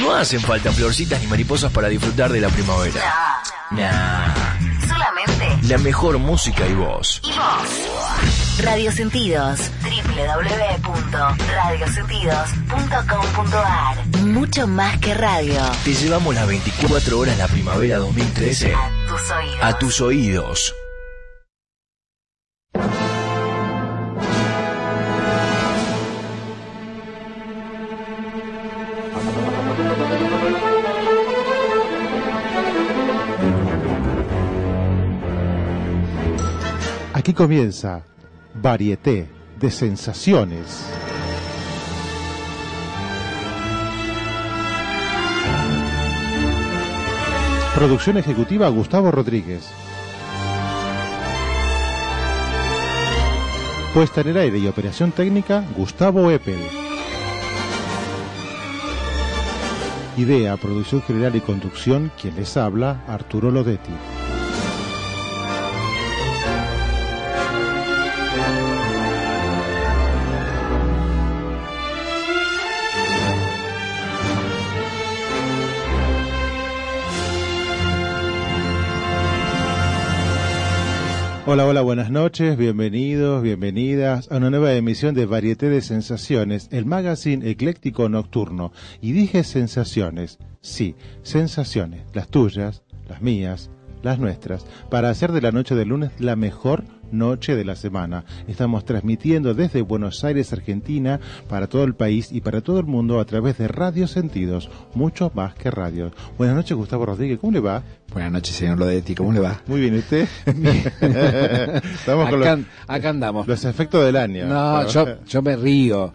No hacen falta florcitas ni mariposas para disfrutar de la primavera. Nah. Solamente La mejor música y voz. y vos. Radio Sentidos. www.radiosentidos.com.ar Mucho más que radio. Te llevamos las 24 horas la primavera 2013 A tus oídos. a tus oídos. Aquí comienza Varieté de Sensaciones. Producción ejecutiva Gustavo Rodríguez. Puesta en el aire y operación técnica Gustavo Eppel. Idea, producción general y conducción, quien les habla, Arturo Lodetti. Hola, hola, buenas noches, bienvenidos, bienvenidas a una nueva emisión de Varieté de Sensaciones, el magazine ecléctico nocturno. Y dije sensaciones, sí, sensaciones, las tuyas, las mías, las nuestras, para hacer de la noche del lunes la mejor noche de la semana. Estamos transmitiendo desde Buenos Aires, Argentina, para todo el país y para todo el mundo a través de Radio Sentidos, mucho más que radio. Buenas noches, Gustavo Rodríguez, ¿cómo le va? Buenas noches, señor Lodetti, ¿cómo le va? Muy bien, ¿y ¿usted? Estamos con Acá, los, acá andamos. los efectos del año. No, yo, yo me río.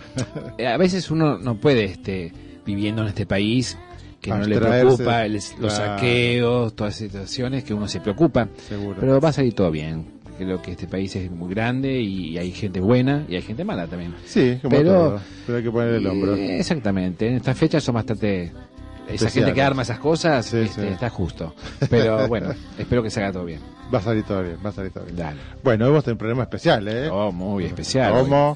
Eh, A veces uno no puede, este, viviendo en este país, que no le preocupa el- los claro. saqueos, todas esas situaciones que uno se preocupa. Seguro. Pero va a salir todo bien. Creo que este país es muy grande y hay gente buena y hay gente mala también. Sí, como Pero- todo. Pero hay que poner el hombro. Eh, exactamente. En estas fechas son bastante... Esa Especiales. gente que arma esas cosas Sí, este, sí. está justo. Pero bueno, espero que se haga todo bien. Va a salir todo bien, va a salir todo bien. Dale. Bueno, hoy vamos a tener un programa especial, ¿eh? Oh, muy especial. ¿Cómo?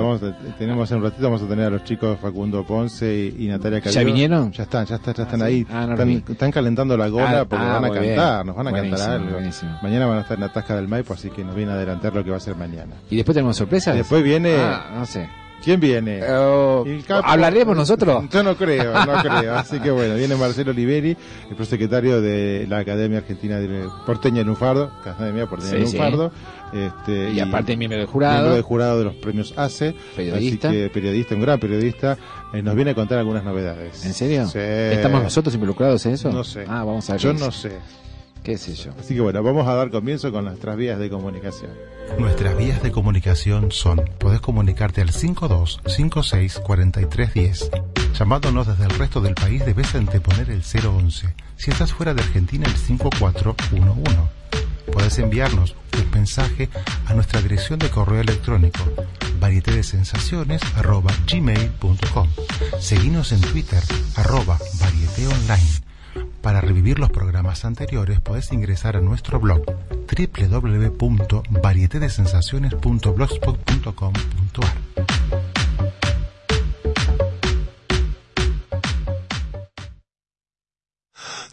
Vamos a- tenemos en un ratito, vamos a tener a los chicos Facundo Ponce y, y Natalia ¿Ya Calero. vinieron? Ya están, ya están, ya están Ah, ahí. sí. Ah, no están, calentando la gola Ah, porque ah, van a bien. cantar, nos van a Buenísimo, cantar algo. buenísimo. Mañana van a estar en la Tasca del Maipo, así que nos viene a adelantar lo que va a ser mañana. ¿Y después tenemos sorpresas? Después viene- Ah, no sé. ¿Quién viene? El capo- ¿Hablaremos nosotros? Yo no creo, no creo. Así que bueno, viene Marcelo Oliveri, el prosecretario de la Academia Argentina de Porteña de Lunfardo, Academia Porteña de Sí, sí. Lunfardo. Este, Y aparte miembro del miembro jurado. del jurado de los premios ACE. Periodista. Así que periodista, un gran periodista, eh, nos viene a contar algunas novedades. ¿En serio? Sí. ¿Estamos nosotros involucrados en eso? No sé. Ah, vamos a ver. Yo no sé. ¿Qué sé yo? Así que bueno, vamos a dar comienzo con nuestras vías de comunicación. Nuestras vías de comunicación son, podés comunicarte al 52564310. Llamándonos desde el resto del país debes anteponer el 011. Si estás fuera de Argentina, el 5411. Podés enviarnos un mensaje a nuestra dirección de correo electrónico varietedesensaciones@gmail.com. Seguinos en Twitter arroba varieteonline. Para revivir los programas anteriores podés ingresar a nuestro blog www.varietedesensaciones.blogspot.com.ar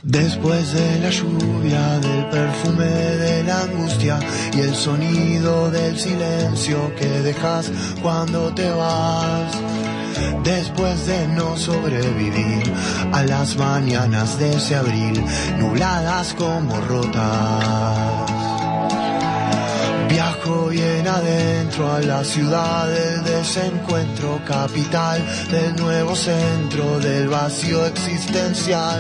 Después de la lluvia, del perfume de la angustia y el sonido del silencio que dejas cuando te vas. Después de no sobrevivir a las mañanas de ese abril, nubladas como rotas. Viajo bien adentro a la ciudad del desencuentro, capital del nuevo centro del vacío existencial.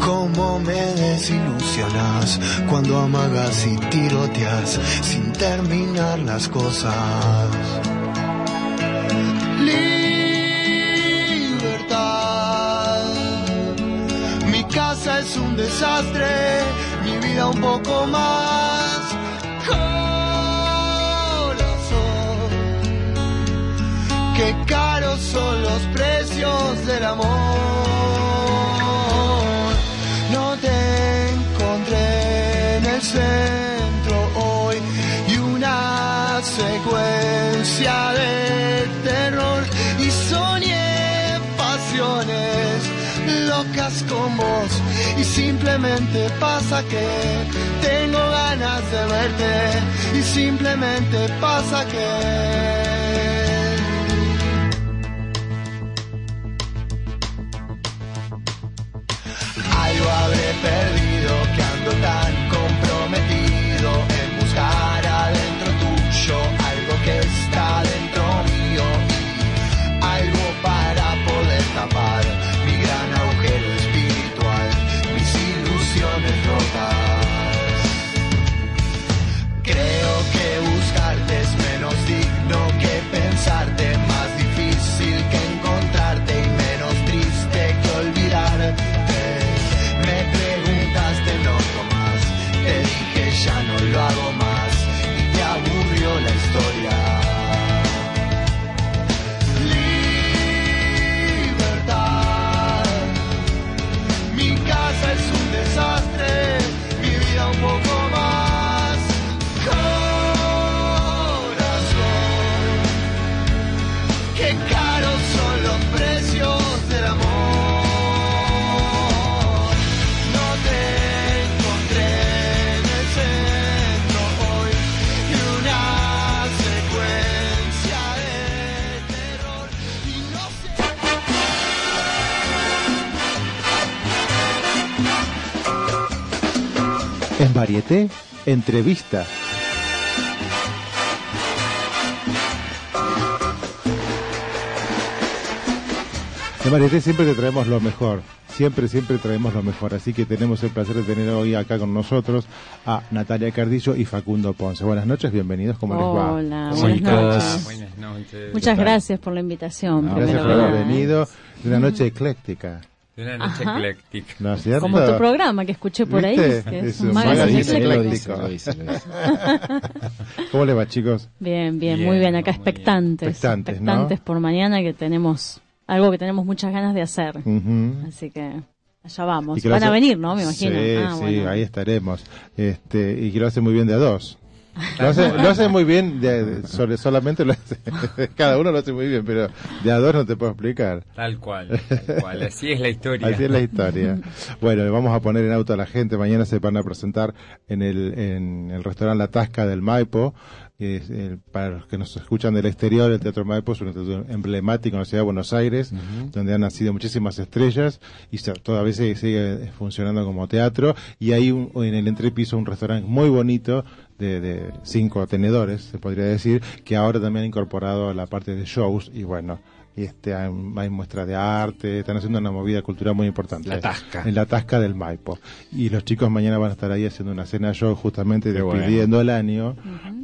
Cómo me desilusionas cuando amagas y tiroteas sin terminar las cosas libertad. Mi casa es un desastre, mi vida un poco más. Corazón, qué caros son los precios del amor. No te encontré en el centro hoy y una secuencia de locas con vos. Y simplemente pasa que tengo ganas de verte. Y simplemente pasa que algo habré perdido que ando tan Varieté, entrevista. En Varieté siempre te traemos lo mejor. Siempre, siempre traemos lo mejor. Así que tenemos el placer de tener hoy acá con nosotros a Natalia Cardillo y Facundo Ponce. Buenas noches, bienvenidos. ¿Cómo les va? Hola, ¿Cómo buenas noches. Buenas noches. Muchas gracias por la invitación. No, gracias por haber venido. De una noche ecléctica. Una noche Ajá. ecléctica. ¿No es cierto? Como tu programa que escuché por ahí, es un magazine ecléctico. ¿Cómo le va, chicos? Bien, bien, Bien, muy bien. Acá muy bien. expectantes. Expectantes, ¿no? por mañana que tenemos algo que tenemos muchas ganas de hacer. Ujú. Así que allá vamos. Van a venir, ¿no? Me imagino. Sí, Ah, sí, bueno. ahí estaremos. Este, y que lo hace muy bien de a dos. Lo hace, lo hace muy bien, de, de- sobre- solamente lo hace, cada uno lo hace muy bien, pero de a dos no te puedo explicar. Tal cual, tal cual. Así es la historia. Así es la historia. Bueno, vamos a poner en auto a la gente. Mañana se van a presentar en el, en el restaurante La Tasca del Maipo. es, eh, para los que nos escuchan del exterior, el Teatro Maipo es un teatro emblemático en la ciudad de Buenos Aires, donde han nacido muchísimas estrellas y se- todavía sigue, sigue funcionando como teatro. Y hay un- en el entrepiso un restaurante muy bonito de, de cinco tenedores, se podría decir, que ahora también ha incorporado la parte de shows y bueno, y este hay, hay muestra de arte, están haciendo una movida cultural muy importante. La Tasca. En la Tasca del Maipo. Y los chicos mañana van a estar ahí haciendo una cena show justamente Qué bueno. despidiendo el año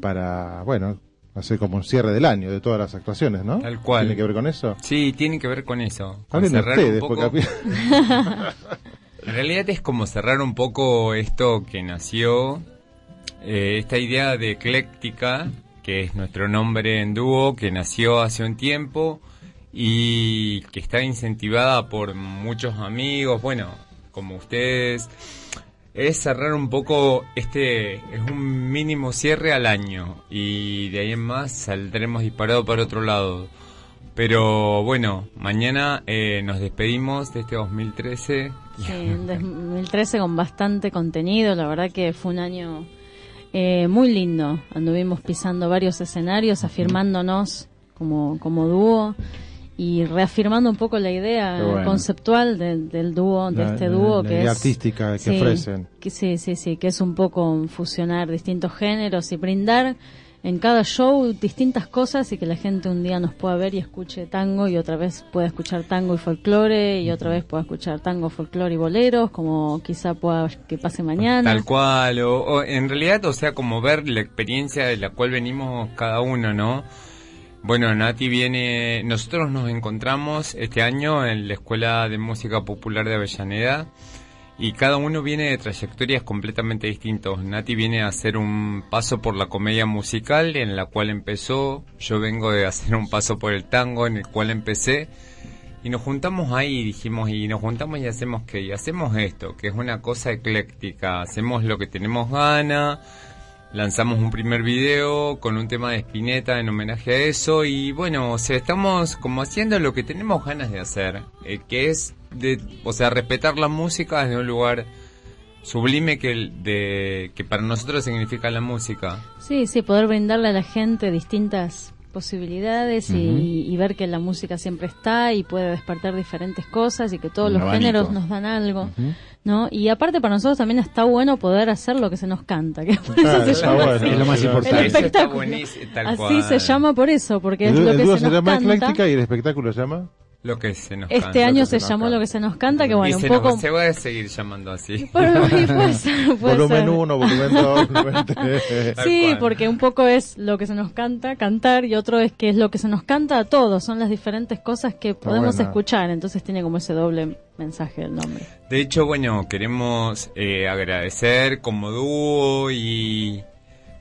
para, bueno, hacer como un cierre del año de todas las actuaciones, ¿no? Tal cual. ¿Tiene que ver con eso? Sí, tiene que ver con eso. Con cerrar ustedes, un poco- porque a mí- En realidad es como cerrar un poco esto que nació, eh, esta idea de ecléctica, que es nuestro nombre en dúo, que nació hace un tiempo y que está incentivada por muchos amigos, bueno, como ustedes, es cerrar un poco este, es un mínimo cierre al año y de ahí en más saldremos disparados para otro lado. Pero bueno, mañana eh, nos despedimos de este 2013. Sí, en 2013 con bastante contenido, la verdad que fue un año eh, muy lindo. Anduvimos pisando varios escenarios, afirmándonos como, como dúo y reafirmando un poco la idea bueno. conceptual del- del dúo, de La- este dúo la que es artística que sí, ofrecen. que sí, sí, sí, que es un poco fusionar distintos géneros y brindar en cada show distintas cosas y que la gente un día nos pueda ver y escuche tango y otra vez pueda escuchar tango y folclore y otra vez pueda escuchar tango, folclore y boleros, como quizá pueda que pase mañana. Tal cual, o, en realidad, o sea, como ver la experiencia de la cual venimos cada uno, ¿no? Bueno, Nati viene, nosotros nos encontramos este año en la Escuela de Música Popular de Avellaneda y cada uno viene de trayectorias completamente distintos. Nati viene a hacer un paso por la comedia musical en la cual empezó, yo vengo de hacer un paso por el tango en el cual empecé. Y nos juntamos ahí y dijimos y nos juntamos y hacemos que y hacemos esto, que es una cosa ecléctica, hacemos lo que tenemos gana, lanzamos un primer video con un tema de Spinetta en homenaje a eso y bueno, o sea, estamos como haciendo lo que tenemos ganas de hacer, eh, que es de, o sea, respetar la música desde un lugar sublime que el de que para nosotros significa la música. Sí, sí, poder brindarle a la gente distintas posibilidades y, y ver que la música siempre está y puede despertar diferentes cosas y que todos Un los abanico. géneros nos dan algo, ¿no? Y aparte para nosotros también está bueno poder hacer lo que se nos canta, que por eso Claro, se está llama bueno, así. es lo más Eso importante. El Eso espectáculo. Así se llama por eso, porque es El, lo el que dúo se se nos llama canta. Ecléctica y el espectáculo se llama... Lo que se nos Este canta. año se llamó canta. lo que se nos canta, que Y bueno, un se, poco... nos, se va a seguir llamando así. Y puede ser, puede Volumen ser. 1, volumen 2, volumen 3. Tal Sí, cual. porque un poco es lo que se nos canta, cantar, y otro es que es lo que se nos canta a todos, son las diferentes cosas que podemos buena. escuchar, entonces tiene como ese doble mensaje el nombre. De hecho, bueno, queremos eh, agradecer como dúo y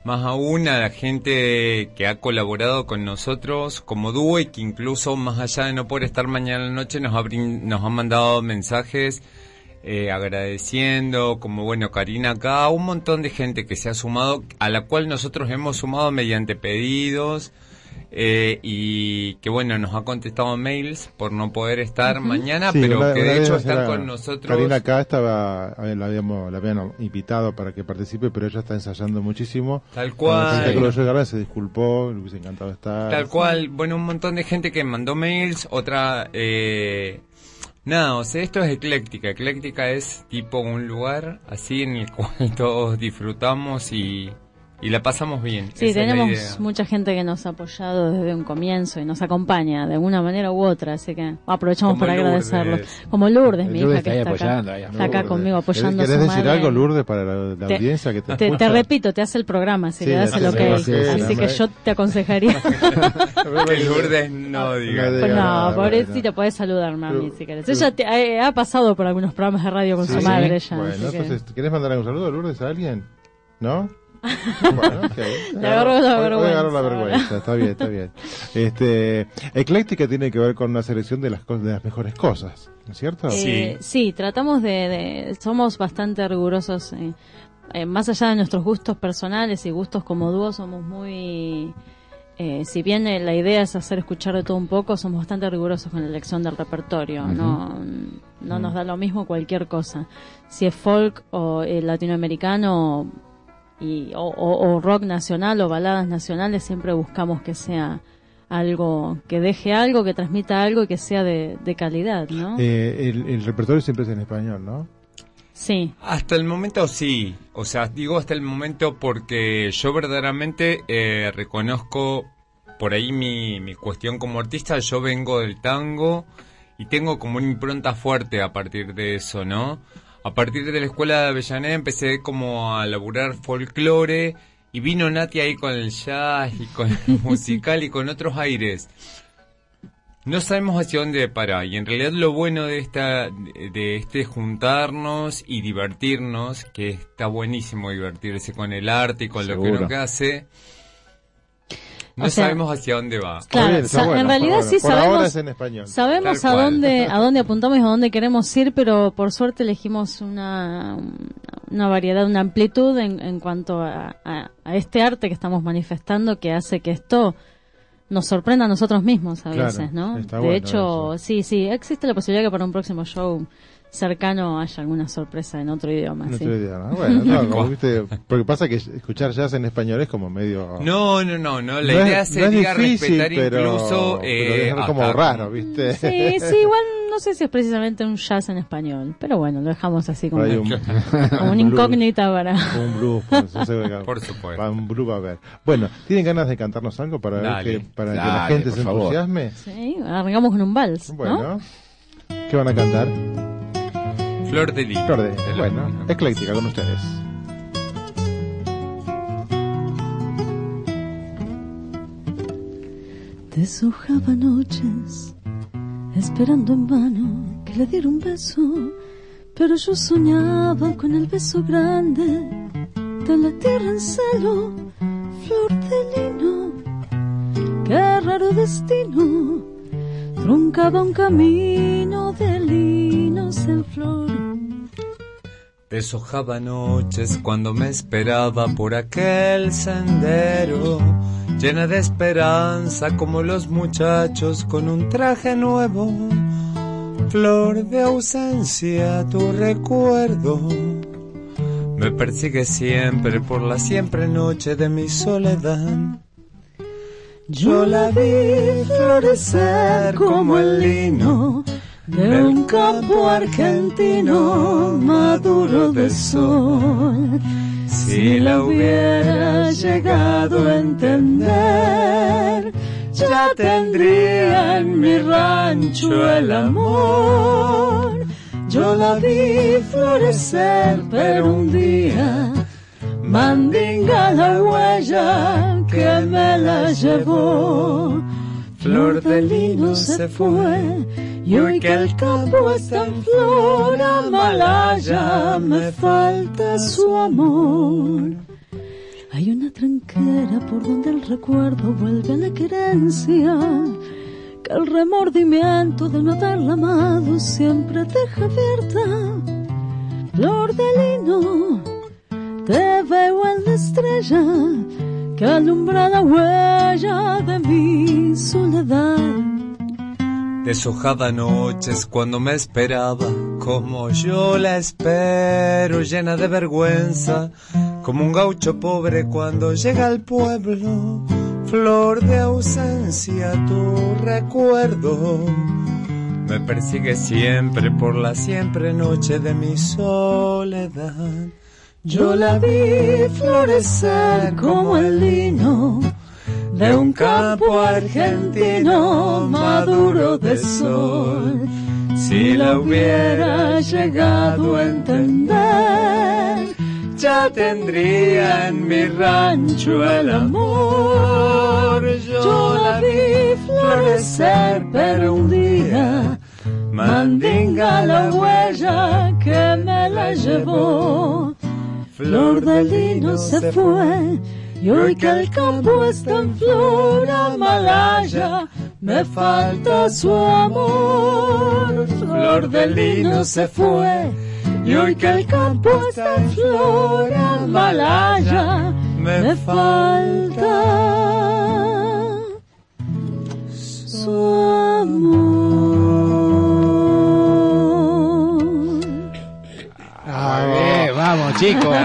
más aún a la gente que ha colaborado con nosotros como dúo y que incluso más allá de no poder estar mañana la noche nos ha, nos ha mandado mensajes eh, agradeciendo, como bueno, Karina acá, un montón de gente que se ha sumado, a la cual nosotros hemos sumado mediante pedidos. Eh, y que bueno, nos ha contestado mails por no poder estar mañana, Sí, pero que de hecho están con nosotros. Karina acá estaba, ver, la, habíamos, la habían invitado para que participe, pero ella está ensayando muchísimo. Tal cual. llegara se disculpó, le hubiese encantado estar. Tal cual, bueno, un montón de gente que mandó mails, otra... Eh, nada, o sea, esto es ecléctica. Ecléctica es tipo un lugar así en el cual todos disfrutamos y, y la pasamos bien. Sí, Esa tenemos mucha gente que nos ha apoyado desde un comienzo y nos acompaña de alguna manera u otra, así que aprovechamos Como para Lourdes. agradecerlos. Como Lourdes, mi Lourdes hija que está apoyando, acá, está acá conmigo apoyando ¿Querés su decir madre. algo, Lourdes, para la, la Te- audiencia que te, Te, te repito, te hace el programa si Sí, le das el ok. el ok, Así sí, que sí. yo te aconsejaría. Que Lourdes no diga. No Pues diga no, pobrecita, bueno. podés mí Pero- si querés. Ella te- ha, ha pasado por algunos programas de radio con Sí, su sí. madre ya. Bueno, entonces, ¿querés mandar algún saludo, Lourdes, a alguien? ¿No? Bueno, agarró la vergüenza. la vergüenza, está bien, está bien. Este, ecléctica tiene que ver con una selección de las, cosas, de las mejores cosas, ¿no es cierto? Eh, sí, tratamos de, de- somos bastante rigurosos. eh, eh, más allá de nuestros gustos personales y gustos como dúo, somos muy... eh, si bien eh, la idea es hacer escuchar de todo un poco, somos bastante rigurosos con la elección del repertorio. No, no nos da lo mismo cualquier cosa. Si es folk o eh, latinoamericano y, o, o- o rock nacional o baladas nacionales, siempre buscamos que sea algo, que deje algo, que transmita algo y que sea de, de calidad, ¿no? Eh, el, el repertorio siempre es en español, ¿no? Sí. Hasta el momento sí, o sea, digo hasta el momento porque yo verdaderamente eh, reconozco por ahí mi, mi cuestión como artista, yo vengo del tango y tengo como una impronta fuerte a partir de eso, ¿no? A partir de la escuela de Avellaneda empecé como a laburar folclore y vino Nati ahí con el jazz y con el musical y con otros aires. No sabemos hacia dónde parar y en realidad lo bueno de esta de este juntarnos y divertirnos, que está buenísimo divertirse con el arte y con lo que uno hace. No O sea, sabemos hacia dónde va. Claro, bien, está sa- bueno, en realidad bueno. sí Por sabemos, ahora es en español. sabemos Tal a cual. dónde, a dónde apuntamos y a dónde queremos ir, pero por suerte elegimos una, una variedad, una amplitud en, en cuanto a, a- a este arte que estamos manifestando que hace que esto nos sorprenda a nosotros mismos a Claro, veces, ¿no? está de bueno hecho, eso. sí, sí, existe la posibilidad que para un próximo show cercano haya alguna sorpresa en otro idioma. En sí. otro idioma. Bueno, no, como viste, porque pasa que escuchar jazz en español es como medio... No, no, no, no. La No es- idea no es sería difícil, respetar pero- incluso. pero eh, es como hasta- raro, ¿viste? Sí, sí, igual no sé si es precisamente un jazz en español, pero bueno, lo dejamos así como, Por un, como una incógnita para... Un blues, no sé, Por supuesto. Un blues va a haber. Bueno, ¿tienen ganas de cantarnos algo para, ver Dale. que, para que la Dale, gente por se favor. entusiasme? Sí, arrancamos con un vals, ¿no? Bueno, ¿qué van a cantar? Flor de Lis. Flor de- De la- bueno, ecléctica con ustedes. Deshojaba noches, esperando en vano que le diera un beso Pero yo soñaba con el beso grande de la tierra en celo, flor de lino. Qué raro destino, truncaba un camino de linos en flor. Deshojaba noches cuando me esperaba por aquel sendero, llena de esperanza como los muchachos con un traje nuevo. Flor de ausencia, tu recuerdo me persigue siempre por la siempre noche de mi soledad. Yo la vi florecer como el lino de un campo argentino maduro de sol. Si la hubiera llegado a entender, ya tendría en mi rancho el amor. Yo la vi florecer, pero un día mandinga la huella que me la llevó. Flor de lino se fue y hoy que el campo está en flor, Amalaya me falta su amor. Hay una tranquera por donde el recuerdo vuelve a la querencia, que el remordimiento de no haberla amado siempre deja abierta. Flor de lino, te veo en la estrella que alumbra la huella de mi soledad. Deshojada noches cuando me esperaba, como yo la espero, llena de vergüenza, como un gaucho pobre cuando llega al pueblo. Flor de ausencia, tu recuerdo me persigue siempre por la siempre noche de mi soledad. Yo la vi florecer como el lino de un campo argentino maduro de sol. Si la hubiera llegado a entender, ya tendría en mi rancho el amor. Yo la vi florecer, pero un día mandinga la huella que me la llevó. Flor de lino se fue y hoy que el campo está en flor, Amalaya, me falta su amor. Flor de lino se fue, y hoy que el campo está en flor, Amalaya, me falta su amor. Chicos.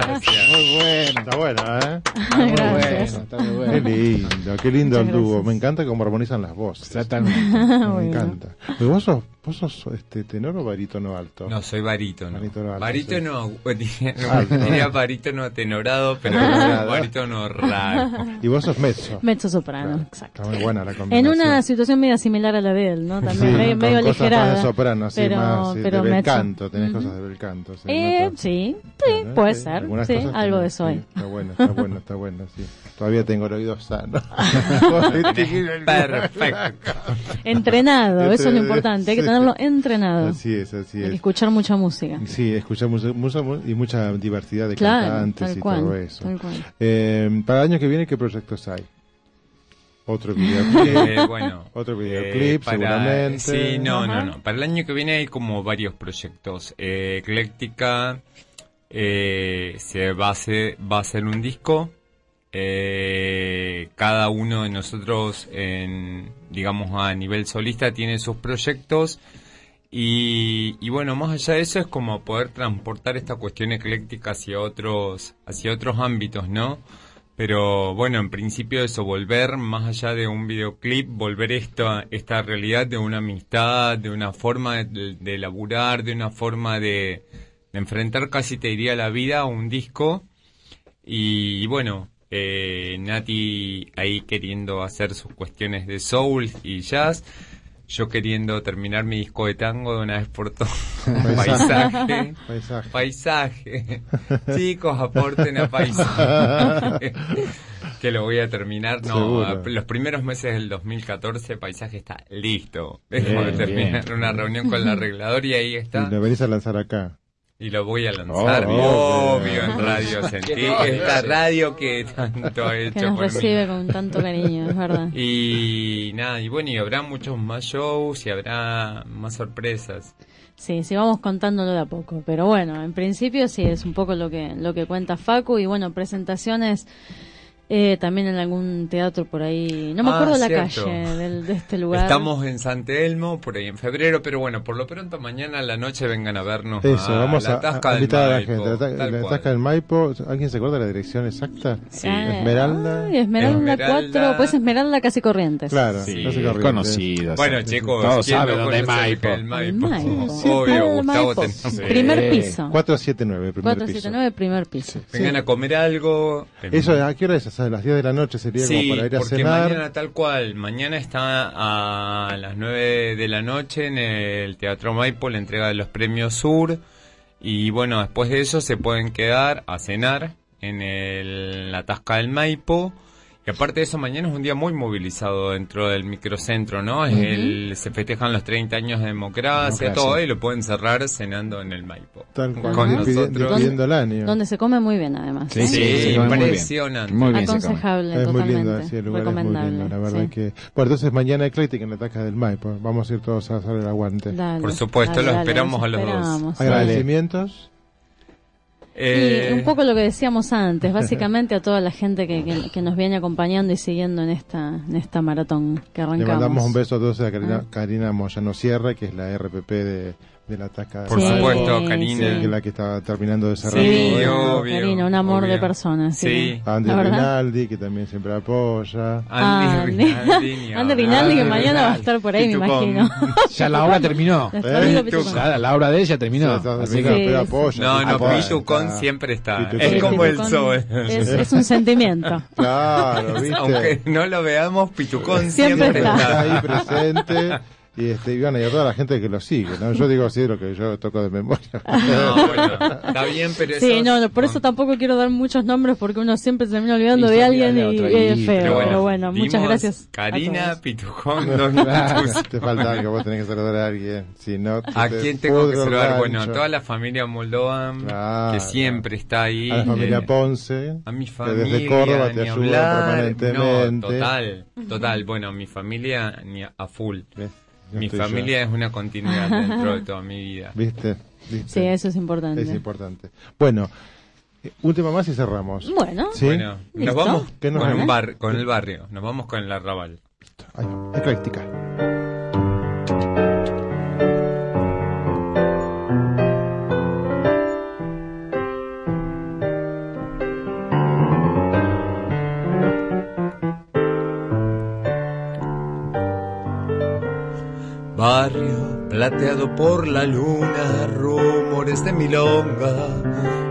Muy bueno. Está bueno, ¿eh? Muy bueno, Gracias. está muy Qué bueno. lindo, qué lindo el dúo. gracias. Me encanta cómo armonizan las voces. Exactamente. Me Bueno. encanta. Pero vos sos, vos sos este, tenor o barítono alto. No, soy barítono. Barítono alto, Barítono, diría barítono tenorado, pero Tenorado. barítono raro. Y vos sos mezzo. Mezzo soprano, exacto. Está muy buena la En combinación. una situación media similar a la de él, ¿no? Sí, También medio, con medio cosas más aligerada. de soprano, así pero, más sí, pero de bel mezzo. canto, tenés cosas de bel canto. Sí, Eh, sí, sí, ¿Eh? puede Sí, ser. Sí, algo de soy. sí. Está bueno, está bueno, está bueno, sí. Todavía tengo el oído sano. Perfecto. Entrenado, eso es lo importante, hay que Sí. Tenerlo entrenado. Así es, así es. escuchar mucha música. Sí, escuchamos mucha, mu- y mucha diversidad de Claro, cantantes tal y cual, todo eso. tal cual. Eh, para el año que viene, ¿qué proyectos hay? Otro videoclip. Eh, bueno, Otro eh, videoclip, para- seguramente. Sí, no, Ajá. no, no. Para el año que viene hay como varios proyectos. Eh, Ecléctica eh, se va a hacer, va a ser un disco. Eh, cada uno de nosotros, en, digamos a nivel solista, tiene sus proyectos. Y, y bueno, más allá de eso es como poder transportar esta cuestión ecléctica hacia otros, hacia otros ámbitos, ¿no? Pero bueno, en principio eso, volver más allá de un videoclip, volver esta, esta realidad de una amistad, de una forma de, de laburar, de una forma de, de enfrentar casi te diría la vida a un disco. Y, bueno, eh, Nati ahí queriendo hacer sus cuestiones de soul y jazz. Yo queriendo terminar mi disco de tango de una vez por todas. Paisaje. Paisaje. Paisaje. Chicos, aporten a paisaje. que lo voy a terminar. No, Seguro. los primeros meses del 2014, paisaje está listo. Es terminar bien. una reunión con el arreglador y ahí Y está. lo venís a lanzar acá. Y lo voy a lanzar, Oh, obvio, en Radio Sentí. Esta radio que tanto ha hecho Que nos por mí. recibe con tanto cariño, es verdad. Y nada, y bueno, y habrá muchos más shows y habrá más sorpresas. Sí, sí, vamos contándolo de a poco. Pero bueno, en principio sí, es un poco lo que, lo que cuenta Facu. Y bueno, presentaciones eh, también en algún teatro por ahí. No me Ah, acuerdo la cierto. calle del- de este lugar. Estamos en San Telmo, por ahí en febrero, pero bueno, por lo pronto mañana a la noche vengan a vernos Eso, a vamos la a, Tasca a del invitar a la Maipo, gente. La, la tasca del Maipo, ¿alguien se acuerda de la dirección exacta? Sí. Ah, Esmeralda. ay, Esmeralda, Esmeralda. 4, pues Esmeralda casi Corrientes. Claro, Sí, qué conocido. Bueno, sí. chicos, todos ¿quién saben dónde es Maipo. el Maipo? El Maipo. Obvio, El Gustavo Maipo. tenemos. Primer piso. 479, primer 479, primer piso. Vengan a comer algo. piso. Eso, ¿a qué hora es? ¿A las 10 de la noche sería Sí, como para ir a porque cenar? mañana tal cual, mañana está a las 9 de la noche en el Teatro Maipo la entrega de los premios Sur y bueno, después de eso se pueden quedar a cenar en el, la Tasca del Maipo y aparte de eso mañana es un día muy movilizado dentro del microcentro, ¿no? Es el, se festejan los 30 años de democracia, Democracia. todo y lo pueden cerrar cenando en el Maipo. Tal cual, Con nosotros. despidiendo el año. Donde se come muy bien, además. Sí, ¿eh? sí, Sí, come muy bien. impresionante. Muy bien se come. Aconsejable, Es muy lindo, sí, el lugar es muy recomendable. lindo, la verdad sí. que... Bueno, entonces mañana ecléctica en la tasca del Maipo. Vamos a ir todos a hacer el aguante. Dale, Por supuesto, dale, los dale, esperamos a los dos. esperamos. Agradecimientos. Eh, Y un poco lo que decíamos antes, básicamente a toda la gente que, que, que nos viene acompañando y siguiendo en esta en esta maratón que Le arrancamos. mandamos un beso a todos a Karina, Ah. Karina Moyano Sierra, que es la RPP de, de la tasca Por Sí, supuesto, sí. Karina. que es la que está terminando de cerrar Sí, obvio, Karina, un amor obvio. de persona. Sí. Sí. Andy. Rinaldi, que también siempre apoya. Andy Andy. Rinaldi, Andy. Rinaldi, que mañana va a estar por ahí, me imagino. Ya la obra terminó. La ¿Eh? Ya la obra de ella terminó. Está Así que Sí, pero sí. apoya. No, no, está- siempre está. Es Sí, como el Zoe. Es, es un sentimiento. Claro, ¿viste? Aunque no lo veamos, Pitucón Siempre siempre, está. Está está. ahí presente. Y, este, y, bueno, y a toda la gente que lo sigue, ¿no? Yo digo así lo que yo toco de memoria. No, bueno, está bien, pero Sí, esos no, no, por eso son- tampoco quiero dar muchos nombres porque uno siempre se termina olvidando Y de alguien y, de otro, y es feo. pero Pero bueno, bueno, muchas gracias. Karina. Pitujón, minutos. te falta algo, vos tenés que saludar a alguien. Si no, ¿A quién tengo que saludar? Bueno, a toda la familia Moldovan, Claro. que siempre está ahí. A la familia eh, Ponce. A mi que familia, desde Córdoba te ni ayuda hablar. permanentemente. No, total, total. Bueno, mi familia ni a, a full. ¿Ves? Mi familia es una continuidad dentro de toda mi vida. ¿Viste? ¿Viste? Sí, eso es importante. Es importante. Bueno, eh, un tema más y cerramos. Bueno, ¿Sí? Nos vamos ¿Qué nos con, un bar, con el barrio, nos vamos con el arrabal. Ay, ecléctica. Barrio plateado por la luna, rumores de milonga,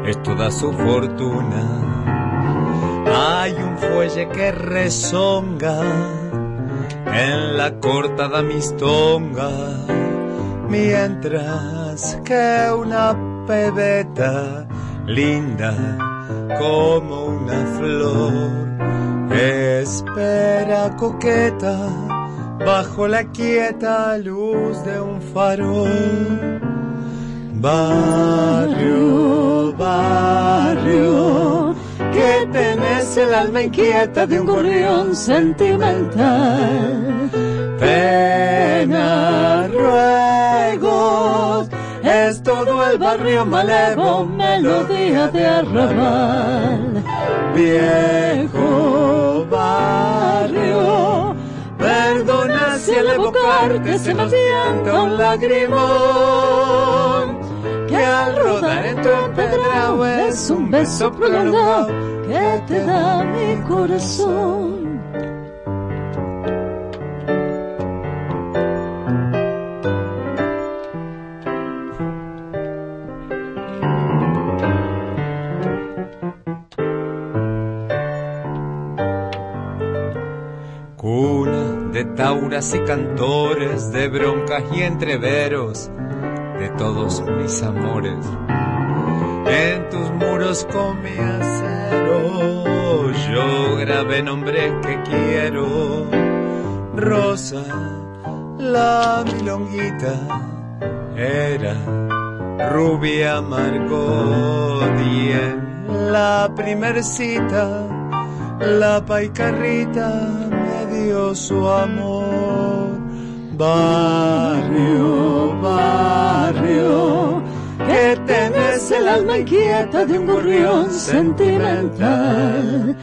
es toda su fortuna. Hay un fuelle que rezonga en la cortada mistonga, mientras que una pebeta linda como una flor espera coqueta bajo la quieta luz de un farol. Barrio, barrio, que tenés el alma inquieta de un gorrión sentimental. Pena, ruegos, es todo el barrio malevo, melodía de arrabal. Viejo barrio, perdona si al evocarte se me sienta un lagrimón. Que al rodar en tu empedrado es un beso prolongado que te da mi corazón. De tauras y cantores, de broncas y entreveros, de todos mis amores. En tus muros con acero, yo grabé nombres que quiero. Rosa, la milonguita, era rubia Margot y la primer cita la paicarrita dio su amor. Barrio, barrio, que tenés el alma inquieta de un gorrión sentimental.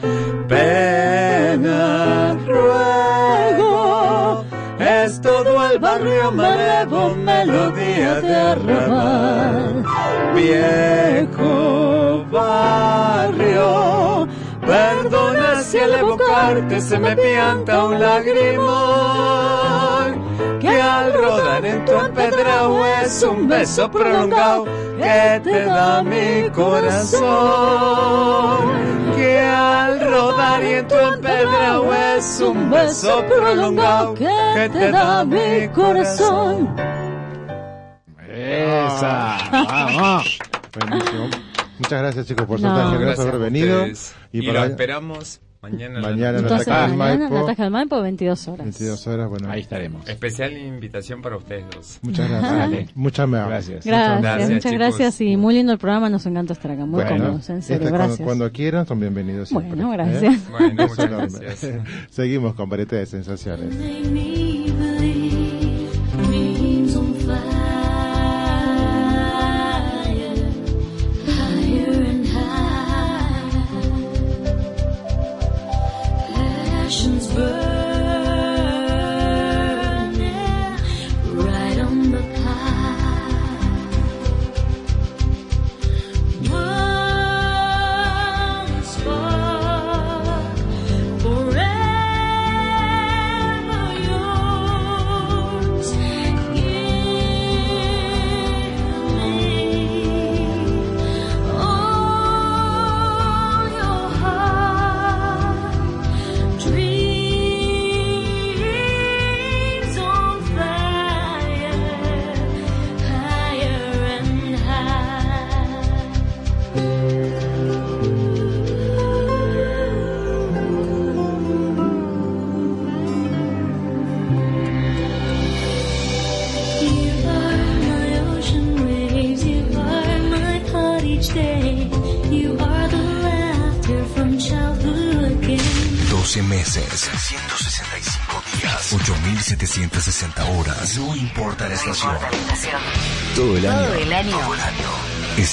Pena, ruego, es todo el barrio malevo, melodía de arrabal. Viejo barrio, perdona si al evocarte se me pianta un lagrimón. Que al rodar en tu empedrado es un beso prolongado que te da mi corazón. Que al rodar y en tu empedrado es un beso prolongado que te da mi corazón. Esa, vamos. Muchas gracias chicos por su No. gracias, gracias por haber venido. Y, para- lo esperamos mañana. Mañana en en Maipo. Maipo, 22 horas. 22 horas, bueno. Ahí estaremos. Especial invitación para ustedes dos. Muchas gracias. Dale. Muchas Gracias. Gracias, Gracias, muchas chicos. gracias y muy lindo el programa, nos encanta estar acá, muy Bueno, cómodos, en serio, Este, cuando, gracias. cuando quieran son bienvenidos siempre. Bueno, ¿eh? gracias. Bueno, Eso muchas gracias. Seguimos con Varieté de Sensaciones.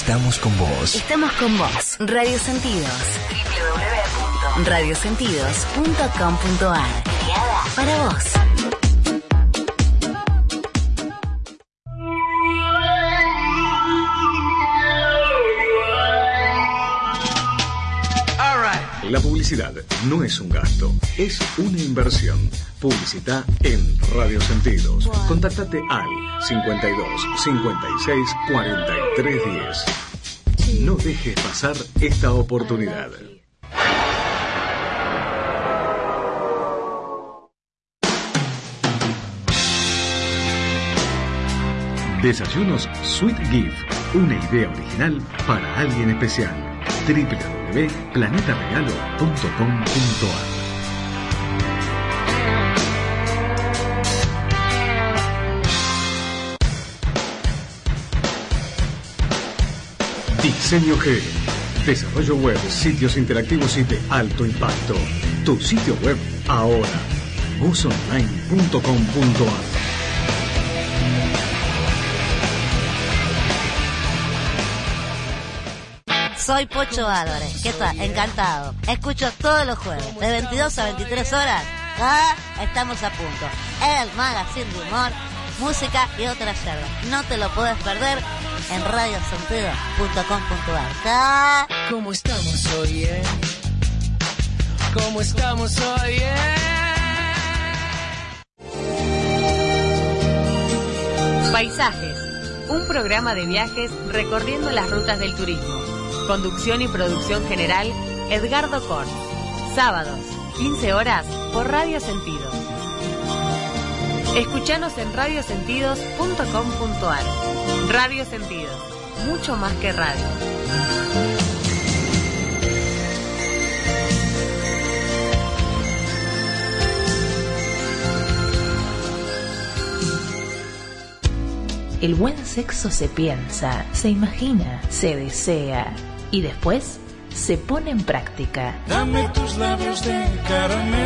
Estamos con vos. Estamos con vos. Radio Sentidos. www.radiosentidos.com.ar. Creada para vos. La publicidad no es un gasto, es una inversión. Publicita en Radio Sentidos. Contactate al 52 56 43 10. No dejes pasar esta oportunidad. Desayunos Sweet Gift, una idea original para alguien especial. www.planetaregalo.com.ar Diseño G. Desarrollo web, sitios interactivos y de alto impacto. Tu sitio web ahora. busonline.com.ar Soy Pocho Álvarez. ¿Qué tal? Encantado. Escucho todos los jueves, de 22 a 23 horas. Acá estamos a punto. El magazine de humor, música y otras yerba. No te lo puedes perder en radiosentido.com.ar. ¿Cómo estamos hoy, eh? ¿Cómo estamos hoy, eh? Paisajes, un programa de viajes recorriendo las rutas del turismo. Conducción y producción general, Edgardo Korn. Sábados, 15 horas, por Radio Sentido. Escuchanos en radiosentidos.com.ar. Radio Sentidos, mucho más que radio. El buen sexo se piensa, se imagina, se desea y después se pone en práctica. Dame tus labios de caramelo.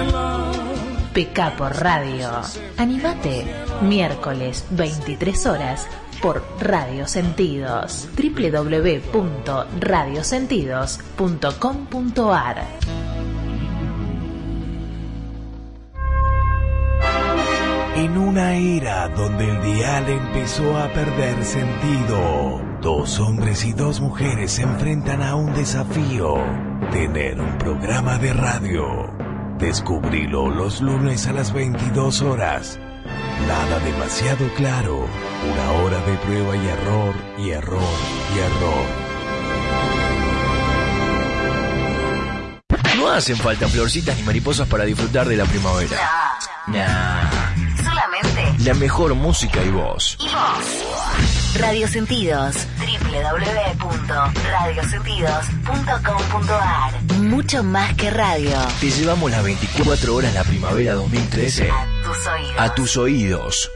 Por radio. Animate. Miércoles 23 horas por Radio Sentidos. www.radiosentidos.com.ar En una era donde el dial empezó a perder sentido, dos hombres y dos mujeres se enfrentan a un desafío, tener un programa de radio. Descubrilo los lunes a las 22 horas. Nada demasiado claro, una hora de prueba y error, y error, y error. No hacen falta florcitas ni mariposas para disfrutar de la primavera. Nah. Solamente La mejor música y voz. y vos. Radio Sentidos. www.radiosentidos.com.ar Mucho más que radio. Te llevamos las 24 horas la primavera 2013 Tus oídos. a tus oídos.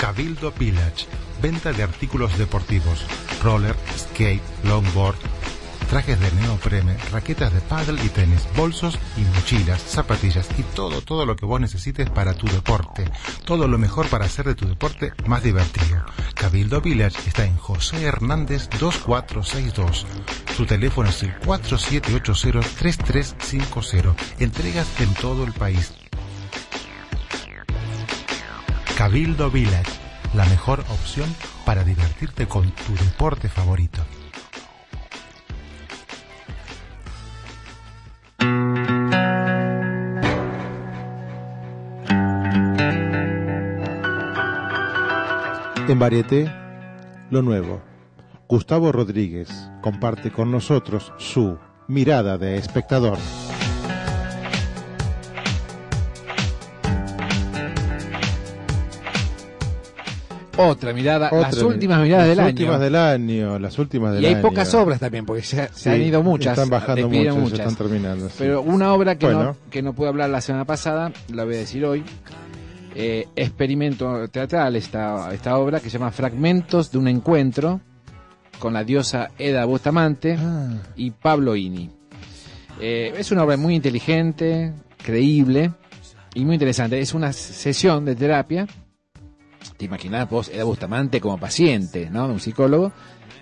Cabildo Village. Venta de artículos deportivos. Roller, skate, longboard, trajes de neoprene, raquetas de paddle y tenis, bolsos y mochilas, zapatillas y todo, todo lo que vos necesites para tu deporte. Todo lo mejor para hacer de tu deporte más divertido. Cabildo Village está en José Hernández 2462. Su teléfono es el 4780-3350. Entregas en todo el país. Cabildo Village, la mejor opción para divertirte con tu deporte favorito. En Varieté, lo nuevo. Gustavo Rodríguez comparte con nosotros su mirada de espectador. Otra mirada, las últimas miradas las del últimas año. del año, las últimas del Y hay año. pocas obras también, porque se, se han ido muchas. Están bajando muchas, están terminando. sí. Pero una obra que, Bueno. no, que no pude hablar la semana pasada, la voy a decir hoy. Eh, experimento teatral esta, esta obra que se llama Fragmentos de un encuentro con la diosa Eda Bustamante Ah. y Pablo Ini. Eh, es una obra muy inteligente, creíble y muy interesante. Es una sesión de terapia. Te imaginás vos, Eda Bustamante, como paciente, ¿no? De un psicólogo.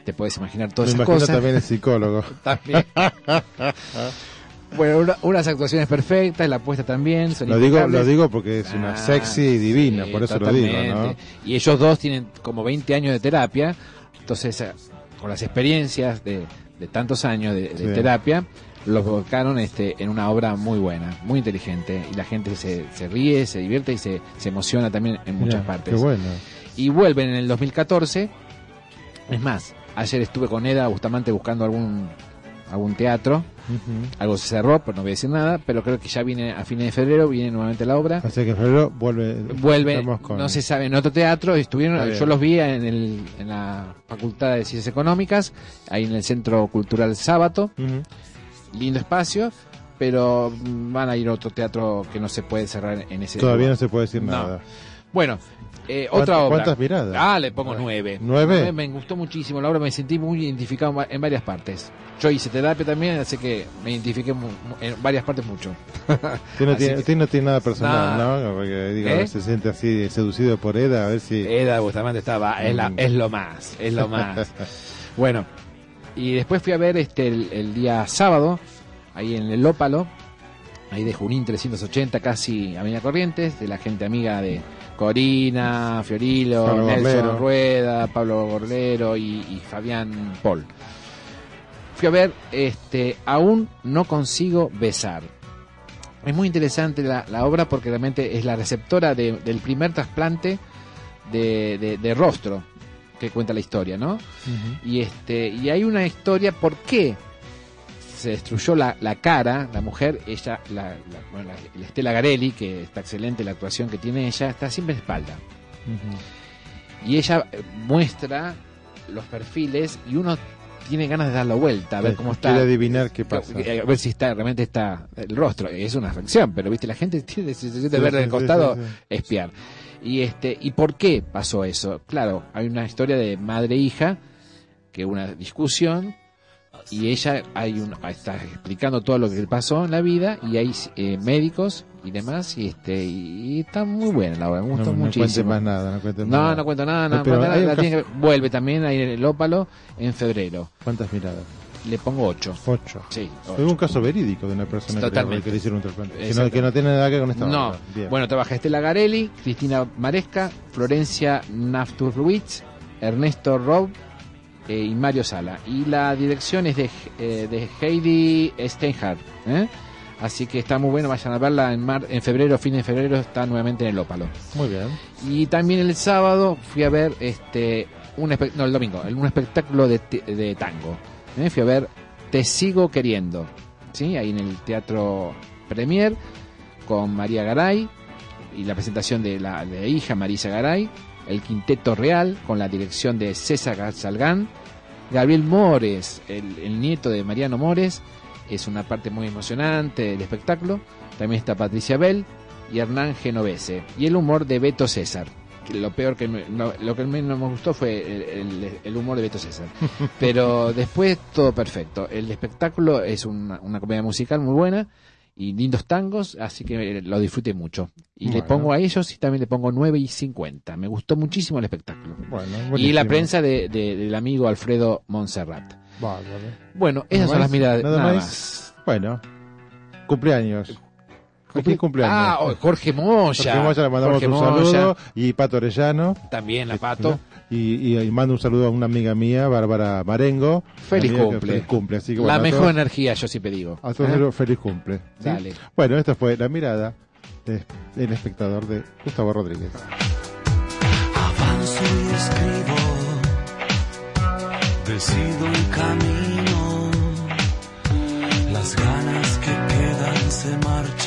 Te puedes imaginar todas Me esas cosas. también el psicólogo. También. Bueno, una- unas actuaciones perfectas, la apuesta también. son Lo digo, lo digo porque es una Ah, sexy y divina, sí, por eso lo digo. Y ellos dos tienen como 20 años de terapia, entonces eh, con las experiencias de, de tantos años de, de Sí. terapia, los volcaron este, en una obra muy buena, muy inteligente, y la gente se, se ríe, se divierte y se, se emociona también en muchas partes. Qué bueno. Y vuelven en el 2014. Es más, ayer estuve con Eda Bustamante buscando algún algún teatro. Algo se cerró, pero no voy a decir nada. Pero creo que ya viene a fines de febrero, viene nuevamente la obra. Así que en febrero vuelve. Con- no se sabe, en otro teatro. Estuvieron, yo los vi en, el, en la Facultad de Ciencias Económicas, ahí en el Centro Cultural Sábato. Ujú. Lindo espacio. Pero van a ir a otro teatro que no se puede cerrar en ese Todavía lugar. no se puede decir No. nada. Bueno, eh, ¿Cuántas- otra obra. cuántas miradas? Ah, le pongo nueve. ¿Nueve? Me gustó muchísimo la obra, me sentí muy identificado en va- en varias partes. Yo hice terapia también, así que me identifiqué en varias partes mucho. Usted no, tiene, que- usted no tiene nada personal. ¿no? Porque digo, ¿Eh? se siente así seducido por Eda, a ver si. Eda Bustamante estaba, es, la- Mm. es lo más, es lo más. bueno, y después fui a ver este el, el día sábado, ahí en el Ópalo, ahí de Junín 380, casi Avenida Corrientes, de la gente amiga de Corina, Fiorilo, Pablo Nelson. Rueda, Pablo Gorlero y, y Fabián Paul. Fui a ver este Aún no consigo besar. Es muy interesante la, la obra porque realmente es la receptora de- del primer trasplante de, de- de rostro que cuenta la historia, ¿no? Y este y hay una historia por qué se destruyó la, la cara, la mujer, ella, la, la- bueno, la- la Estela Garelli, que está excelente la actuación que tiene ella, está siempre de espalda. Y ella eh, muestra los perfiles y uno tiene ganas de dar la vuelta, a ver cómo está. quiere adivinar qué pasa. Eh, A ver si está realmente está el rostro. Es una fracción, pero viste, la gente tiene la sensación de Sí, ver sí, sí, costado sí. espiar. Y este, ¿y por qué pasó eso? Claro, hay una historia de madre e hija, que una discusión, y ella hay un, está explicando todo lo que le pasó en la vida, y hay eh, médicos y demás, y este, y, y está muy buena la obra, me No, gustó no cuente muchísimo. más nada, no cuente más No, nada. no cuento nada, no, Pero nada, la tiene que- vuelve también ahí en el Ópalo en febrero. ¿Cuántas miradas? Le pongo 8. Ocho. Sí, Fue un caso verídico de una persona Totalmente. que le hicieron un trasplante. Que no, que no tiene nada que ver con esta No, bueno, trabaja Estela Garelli, Cristina Maresca, Florencia Nafturwitz, Ernesto Rob eh, y Mario Sala. Y la dirección es de, eh, de Heidi Steinhardt. ¿eh? Así que está muy bueno, vayan a verla en, mar, en febrero, fin de febrero, está nuevamente en el Ópalo. Muy bien. Y también el sábado fui a ver este un no el domingo, un espectáculo de, de tango. ¿eh? Fui a ver Te sigo queriendo, sí, ahí en el Teatro Premier con María Garay y la presentación de la de hija Marisa Garay, el Quinteto Real con la dirección de César Salgán, Gabriel Mores, el, el nieto de Mariano Mores, es una parte muy emocionante del espectáculo. También está Patricia Bell y Hernán Genovese. Y el humor de Beto César. Lo peor que me- no, lo que menos me gustó fue el, el- el humor de Beto César. Pero después todo perfecto. El espectáculo es una, una comedia musical muy buena y lindos tangos, así que lo disfruté mucho. Y le pongo a ellos y también le pongo 9 y 50. Me gustó muchísimo el espectáculo. Bueno, y la prensa de- de- del amigo Alfredo Monserrat. Bárbaro. Bueno, esas ¿Nada son las miradas. ¿Nada nada más? más. Bueno, cumpleaños. ¿A quién cumpleaños? Ah, oh, Jorge Moya. Jorge Moya le mandamos Jorge un Moya. saludo. Y Pato Orellano. También la Pato. Y, y, y mando un saludo a una amiga mía, Bárbara Marengo. Feliz cumple. Feliz cumple. Así que, la bueno, a mejor todos- energía, yo siempre digo. A todos ¿Eh? los feliz cumple. ¿sí? Dale. Bueno, esta fue la mirada de- del espectador de Gustavo Rodríguez. Avanzo y escribo, decido el camino, las ganas que quedan se marchan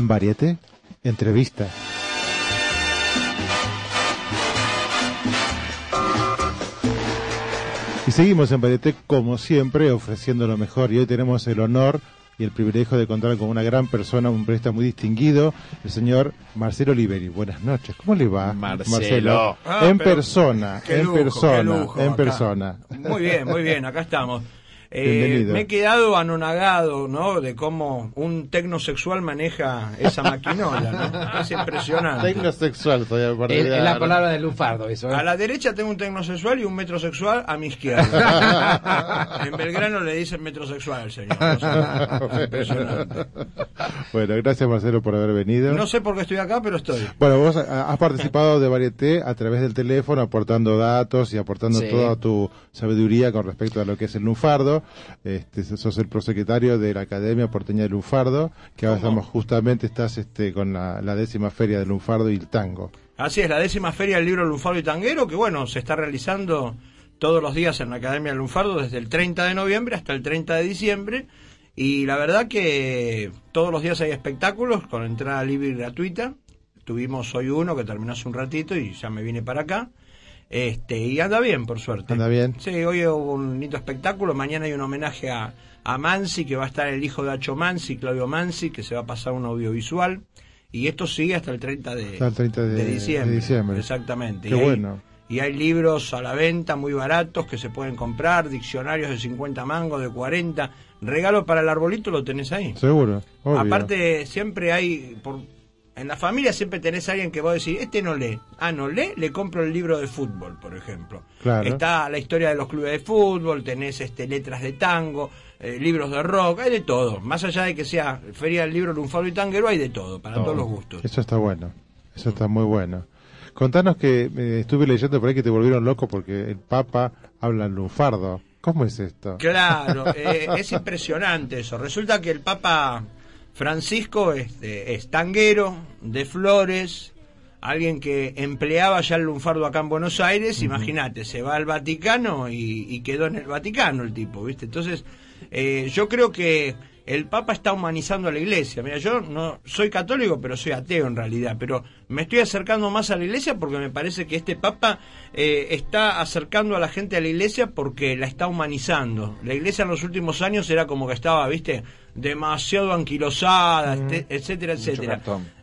En Variete, entrevista. Y seguimos en Varieté como siempre ofreciendo lo mejor y hoy tenemos el honor y el privilegio de contar con una gran persona, un periodista muy distinguido, el señor Marcelo Oliveri. Buenas noches, ¿cómo le va? Marcelo. Ah, en persona, qué en lujo, qué persona, lujo en acá. persona. Muy bien, muy bien, acá estamos. Eh, me he quedado anonagado, ¿no? De cómo un tecnosexual maneja esa maquinola, ¿no? Es impresionante. Tecnosexual, todavía por Es, es la palabra de Lufardo, eso. ¿eh? A la derecha tengo un tecnosexual y un metrosexual a mi izquierda. en Belgrano le dicen metrosexual al señor. O sea, impresionante. Bueno, gracias Marcelo por haber venido. No sé por qué estoy acá, pero estoy. Bueno, vos ha- has participado de Varieté a través del teléfono, aportando datos y aportando Sí. toda tu sabiduría con respecto a lo que es el lunfardo. Este, sos el prosecretario de la Academia Porteña del Lunfardo, que ahora estamos justamente, estás este, con la, la décima feria del lunfardo y el tango. Así es, la décima feria del libro Lunfardo y Tanguero, que bueno, se está realizando todos los días en la Academia del Lunfardo desde el 30 de noviembre hasta el 30 de diciembre. Y la verdad que todos los días hay espectáculos con entrada libre y gratuita. Tuvimos hoy uno que terminó hace un ratito y ya me vine para acá. Este, y anda bien, por suerte. ¿Anda bien? Sí, hoy hubo un lindo espectáculo. Mañana hay un homenaje a, a Mansi, que va a estar el hijo de Acho Mansi, Claudio Mansi, que se va a pasar un audiovisual. Y esto sigue hasta el 30 de, Hasta el 30 de- diciembre. de diciembre. Exactamente. Qué y hay- bueno. y hay libros a la venta muy baratos que se pueden comprar, diccionarios de 50 mangos, de 40. Regalo para el arbolito lo tenés ahí. Seguro. obvio. Aparte, siempre hay, por, en la familia siempre tenés a alguien que vos decís, este no lee. Ah, no lee, le compro el libro de fútbol, por ejemplo. Claro. Está la historia de los clubes de fútbol, tenés este letras de tango, eh, libros de rock, hay de todo. Más allá de que sea Feria del Libro, Lunfardo y Tanguero, hay de todo, para Todo. todos los gustos. Eso está bueno. Eso está muy bueno. Contanos que eh, estuve leyendo por ahí que te volvieron loco porque el Papa habla en lunfardo. ¿Cómo es esto? Claro, eh, es impresionante eso. Resulta que el Papa Francisco es, de- es tanguero, de flores, alguien que empleaba ya el lunfardo acá en Buenos Aires. Imagínate, se va al Vaticano y, y quedó en el Vaticano el tipo, ¿viste? Entonces, eh, yo creo que el Papa está humanizando a la Iglesia. Mira, yo no soy católico, pero soy ateo en realidad. Pero me estoy acercando más a la Iglesia porque me parece que este Papa eh, está acercando a la gente a la Iglesia porque la está humanizando. La Iglesia en los últimos años era como que estaba, ¿viste? Demasiado anquilosada, este- etcétera, etcétera.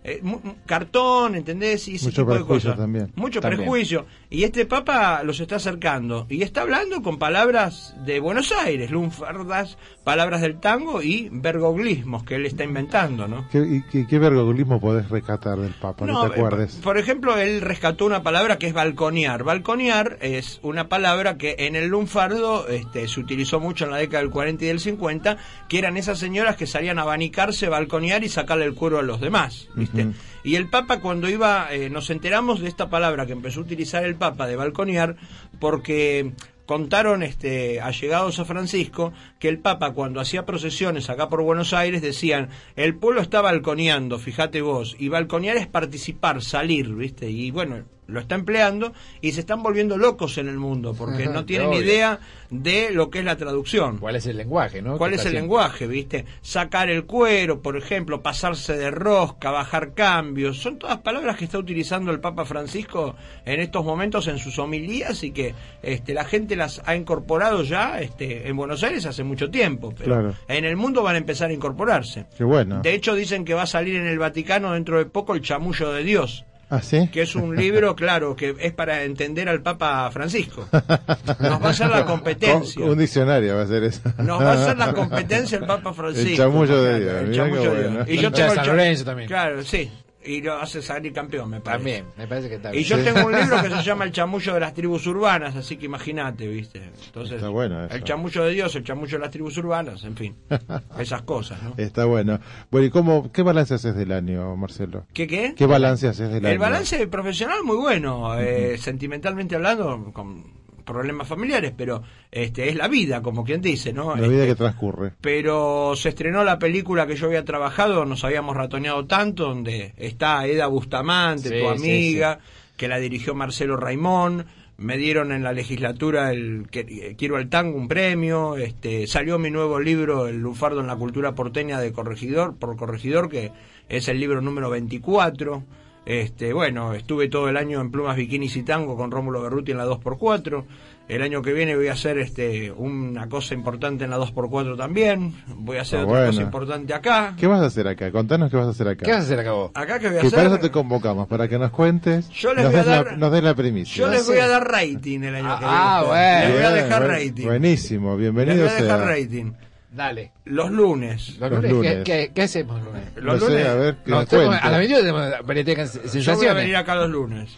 Eh, cartón, ¿entendés? Y ese Mucho tipo de prejuicio cosas. también. Mucho También. prejuicio. Y este Papa los está acercando. Y está hablando con palabras de Buenos Aires, lunfardas, palabras del tango y vergoglismos que él está inventando, ¿no? ¿Qué, y qué, qué vergogulismo podés rescatar del Papa? No, No, te eh, acuerdes. por- Por ejemplo, él rescató una palabra que es balconear. Balconear es una palabra que en el lunfardo este, se utilizó mucho en la década del 40 y del 50, que eran esas señoras que salían a abanicarse, balconear y sacarle el cuero a los demás, ¿viste? Ujú. Y el Papa cuando iba, eh, nos enteramos de esta palabra que empezó a utilizar el Papa de balconear, porque contaron este, allegados a Francisco que el Papa cuando hacía procesiones acá por Buenos Aires decían, el pueblo está balconeando, fíjate vos, y balconear es participar, salir, ¿viste? Y bueno, lo está empleando y se están volviendo locos en el mundo porque no tienen idea de lo que es la traducción. ¿Cuál es el lenguaje, no? ¿Cuál es el haciendo. lenguaje, viste? Sacar el cuero, por ejemplo, pasarse de rosca, bajar cambios. Son todas palabras que está utilizando el Papa Francisco en estos momentos en sus homilías y que este, la gente las ha incorporado ya este, en Buenos Aires hace mucho tiempo. Pero Claro. en el mundo van a empezar a incorporarse. Qué bueno. De hecho, dicen que va a salir en el Vaticano dentro de poco el chamullo de Dios. ¿Ah, sí? Que es un libro, claro, que es para entender al Papa Francisco. Nos va a hacer la competencia. Un diccionario va a ser eso. Nos va a hacer la competencia el Papa Francisco. El chamullo de Dios, el chamullo de Dios. bueno. Y yo tengo el San Lorenzo también. Claro, sí. Y lo hace salir campeón, me parece. También, me parece que está Y yo tengo un libro que se llama El chamullo de las tribus urbanas, así que imagínate, ¿viste? Entonces, Está bueno eso. el chamullo de Dios, el chamullo de las tribus urbanas, en fin. Esas cosas, ¿no? Está bueno. Bueno, ¿y cómo, qué balance haces del año, Marcelo? ¿Qué qué? ¿Qué balance haces del año? El balance profesional muy bueno, eh, sentimentalmente hablando, con problemas familiares, pero este es la vida, como quien dice, ¿no? La vida Este, que transcurre. pero se estrenó la película que yo había trabajado, nos habíamos ratoneado tanto, donde está Eda Bustamante, Sí, tu sí, amiga, que la dirigió Marcelo Raimón, me dieron en la legislatura el que, Quiero al Tango un premio, este, salió mi nuevo libro, El Lufardo en la Cultura Porteña de Corregidor, por Corregidor, que es el libro número 24. Este, bueno, estuve todo el año en Plumas Bikinis y Tango con Rómulo Berruti en la 2x4. El año que viene voy a hacer este una cosa importante en la 2x4 también. Voy a hacer Ah, otra cosa importante acá. ¿Qué vas a hacer acá? Contanos qué vas a hacer acá. ¿Qué vas a hacer acá vos? Acá que voy a Que hacer. para eso te convocamos, para que nos cuentes, Yo les nos, voy a des la, dar- nos des la primicia. Yo les voy a dar rating el año que viene. ah, bueno. Les voy a dejar rating. Buenísimo, Les bienvenido voy a dejar sea. rating. Dale. Los lunes. Los lunes, lunes. ¿qué, qué, qué hacemos los lunes? Los no sé, lunes- a ver, que No, cuente. a la 22 tenemos de Yo voy a Sensaciones. venir acá los lunes.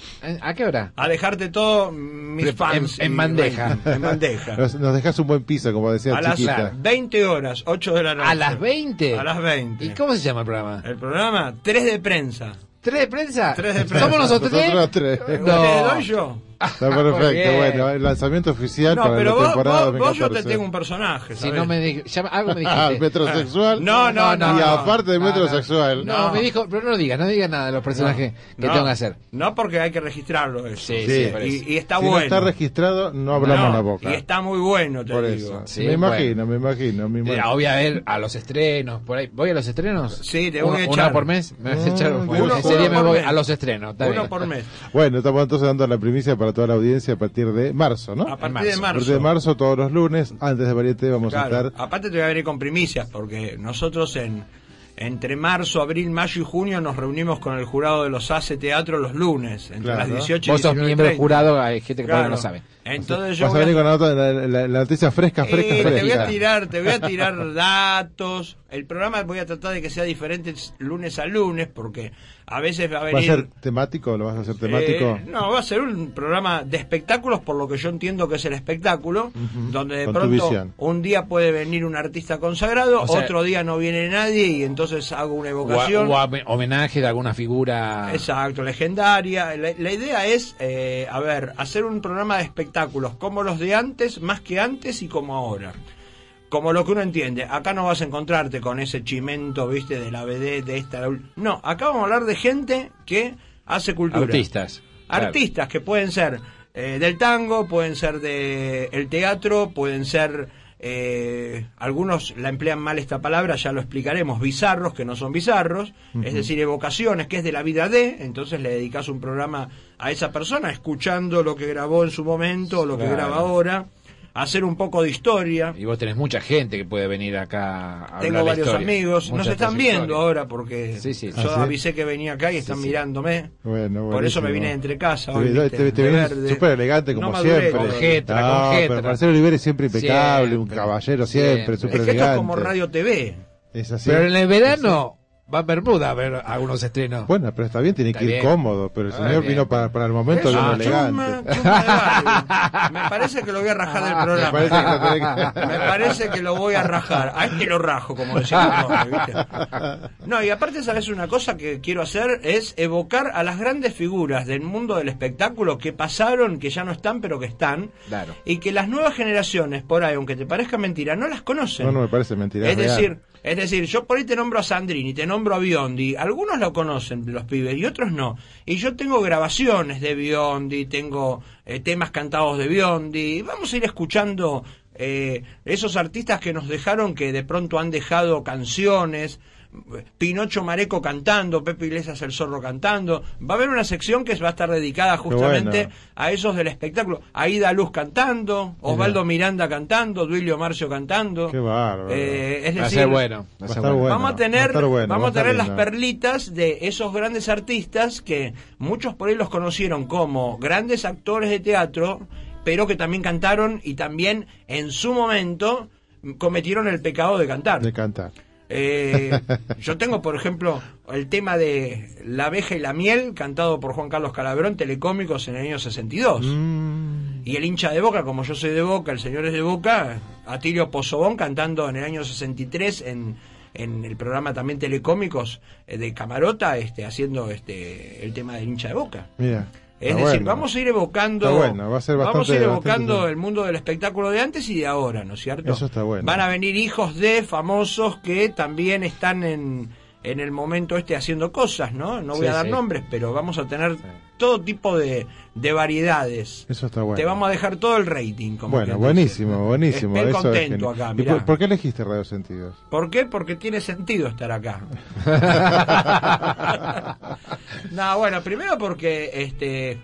¿A qué hora? A dejarte todo mis En- fans. en y- bandeja. En bandeja. Nos, nos dejas un buen piso, como decía A las chiquita. 20 horas, 8 de la noche. ¿A las 20? A las 20. ¿Y cómo se llama el programa? El programa 3 de prensa. ¿Tres de prensa? Tres de prensa. ¿Somos nosotros tres? Nosotros tres. ¿Te No. doy yo? Está Muy perfecto. Bueno, el lanzamiento oficial No, para pero la vos, temporada vos- vos yo te 2014. tengo un personaje. Si ¿sabés? no me di- llama- algo me Ah, dijiste. metrosexual. No, no, no. Y no. aparte de No, metrosexual. No, No. me dijo, pero no digas, no digas nada de los personajes que No, tengo que hacer. No, porque hay que registrarlo eso. Sí, Sí. sí. Y, y está si no bueno. está registrado, no hablamos No, la boca. Y está muy bueno, te Por digo. eso. Sí, me bueno. imagino, me imagino. Me imagino. voy a ver a los estrenos, por ahí. ¿Voy a los estrenos? Sí, te voy a ¿Una echar. por mes? ¿Me vas a echar? ese día me por voy mes. a los estrenos. está Uno por mes. Bueno, estamos entonces dando la primicia para toda la audiencia a partir de marzo, ¿no? A partir marzo. de A marzo. partir de marzo, todos los lunes, antes de Varieté, vamos Claro. a estar. Aparte te voy a venir con primicias, porque nosotros en entre marzo, abril, mayo y junio nos reunimos con el jurado de los ACE Teatro los lunes, entre Claro. las 18 y Vos sos 19 y miembro del 30. jurado, hay gente que Claro. no lo sabe. Entonces yo Vas a voy a- venir con la, nota- la- la- la noticia fresca, fresca, Eh, fresca. te voy a tirar, te voy a tirar datos. El programa voy a tratar de que sea diferente lunes a lunes, porque a veces va a ¿Va a venir. ser temático? ¿Lo vas a hacer temático? Eh, no, va a ser un programa de espectáculos, por lo que yo entiendo que es el espectáculo, donde de con pronto un día puede venir un artista consagrado, O sea- otro día no viene nadie y entonces hago una O, a- evocación. o a- homenaje de alguna figura. Exacto, legendaria. La, la idea es, eh, a ver, hacer un programa de espectáculos como los de antes, más que antes y como ahora. Como lo que uno entiende. Acá no vas a encontrarte con ese chimento, viste, de la BD, de esta. No, acá vamos a hablar de gente que hace cultura. Artistas. Claro. Artistas que pueden ser eh, del tango, pueden ser de el teatro, pueden ser eh, algunos la emplean mal esta palabra, ya lo explicaremos, bizarros que no son bizarros, es decir, evocaciones que es de la vida de, entonces le dedicas un programa a esa persona escuchando lo que grabó en su momento, lo que graba ahora, hacer un poco de historia. Y vos tenés mucha gente que puede venir acá a Tengo varios historia. amigos, nos están viendo ahora porque Sí, sí. yo ¿Ah, sí? avisé que venía acá y están Sí, sí. mirándome. Bueno, Por eso me vine entre casa. Te, hoy, te, viste, te- verde. súper elegante como No maduré siempre. Con jetra, no, con jetra. pero Marcelo Olivera es siempre impecable, un caballero siempre, súper Es que esto elegante. es como radio TV. Es así. Pero en el verano va a Bermuda a ver algunos estrenos. Bueno, pero está bien, tiene Está que ir bien. cómodo, pero el Ah, señor vino para, para el momento Es vino una elegante. chuma, de. Me parece que lo voy a rajar del programa. Me parece que lo tenés que- Me parece que lo voy a rajar. A este lo rajo, como decía. No, y aparte, ¿sabes una cosa que quiero hacer? Es evocar a las grandes figuras del mundo del espectáculo que pasaron, que ya no están, pero que están. Claro. Y que las nuevas generaciones, por ahí, aunque te parezca mentira, no las conocen. No, no me parece mentira. Es real. decir, es decir, yo por ahí te nombro a Sandrini, te nombro a Biondi, algunos lo conocen los pibes y otros no. Y yo tengo grabaciones de Biondi, tengo eh, temas cantados de Biondi, vamos a ir escuchando eh, esos artistas que nos dejaron, que de pronto han dejado canciones. Pinocho Mareco cantando, Pepe Iglesias el Zorro cantando. Va a haber una sección que va a estar dedicada justamente bueno. a esos del espectáculo. Aida Luz cantando, Osvaldo Miranda cantando, Duilio Marcio cantando. Qué bárbaro. Eh, es Va a decir, ser bueno. Va a bueno. vamos a tener, va a estar bueno, vamos va a tener las perlitas de esos grandes artistas que muchos por ahí los conocieron como grandes actores de teatro, pero que también cantaron y también en su momento cometieron el pecado de cantar. De cantar. Eh, yo tengo, por ejemplo, el tema de La abeja y la miel, cantado por Juan Carlos Calabrón, telecómicos en el año 62. Mm, Y el hincha de Boca, como yo soy de Boca, el señor es de Boca, Atilio Pozobón cantando en el año 63 en, en el programa también Telecómicos eh, de Camarota, este, haciendo este el tema del hincha de Boca. mira. Es está decir, bueno. vamos a ir evocando, bueno, va a ser vamos a bastante- ir bastante evocando el mundo del espectáculo de antes y de ahora, ¿no es cierto? Eso está bueno. Van a venir hijos de famosos que también están en, en el momento este haciendo cosas, ¿no? No voy Sí, a dar sí. nombres, pero vamos a tener todo tipo de, de variedades. Eso está bueno. Te vamos a dejar todo el rating. Como Bueno, buenísimo, buenísimo. Estoy eso es contento genial. acá, ¿Y mirá. por, por qué elegiste Radio Sentidos? ¿Por qué? Porque tiene sentido estar acá. no, bueno, primero porque, este,